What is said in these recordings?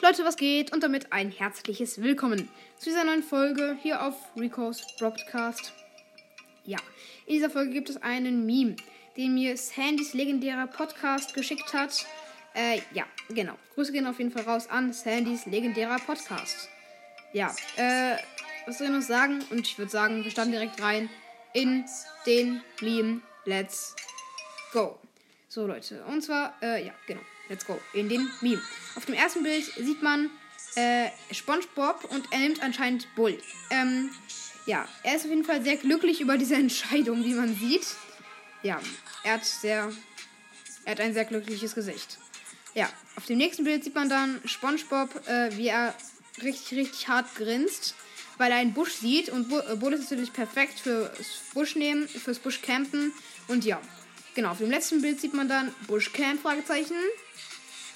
Leute, was geht? Und damit ein herzliches Willkommen zu dieser neuen Folge hier auf Rico's Broadcast. Ja, in dieser Folge gibt es einen Meme, den mir Sandys legendärer Podcast geschickt hat. Äh, ja, genau. Grüße gehen auf jeden Fall raus an Sandys legendärer Podcast. Ja, äh, was soll ich noch sagen? Und ich würde sagen, wir starten direkt rein in den Meme. Let's go. So, Leute. Und zwar, äh, ja, genau. Let's go. In dem Meme. Auf dem ersten Bild sieht man äh, SpongeBob und er nimmt anscheinend Bull. Ähm, ja, er ist auf jeden Fall sehr glücklich über diese Entscheidung, wie man sieht. Ja, er hat sehr, er hat ein sehr glückliches Gesicht. Ja, auf dem nächsten Bild sieht man dann SpongeBob, äh, wie er richtig, richtig hart grinst, weil er einen Busch sieht und Bu Bull ist natürlich perfekt fürs Busch nehmen, fürs Busch campen und ja. Genau, auf dem letzten Bild sieht man dann Bushcamp, Fragezeichen.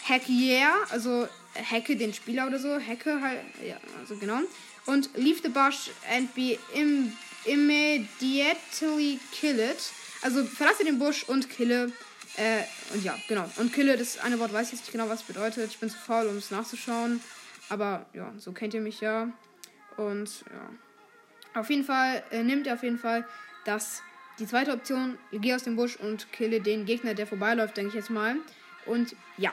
Hack Yeah, also hacke den Spieler oder so. Hacke halt, ja, also genau. Und leave the bush and be Im immediately kill it. Also verlasse den Busch und kille. Äh, und ja, genau. Und kille, das eine Wort weiß ich jetzt nicht genau, was bedeutet. Ich bin zu faul, um es nachzuschauen. Aber ja, so kennt ihr mich ja. Und ja. Auf jeden Fall äh, nimmt er auf jeden Fall das die zweite Option, geh aus dem Busch und kille den Gegner, der vorbeiläuft, denke ich jetzt mal. Und ja.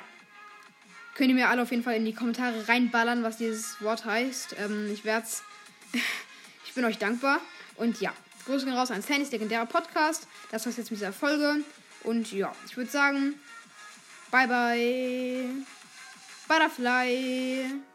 Könnt ihr mir alle auf jeden Fall in die Kommentare reinballern, was dieses Wort heißt. Ähm, ich werde es. ich bin euch dankbar. Und ja, Grüße gehen raus an Sandys legendärer Podcast. Das war's jetzt mit dieser Folge. Und ja, ich würde sagen, bye bye. Butterfly.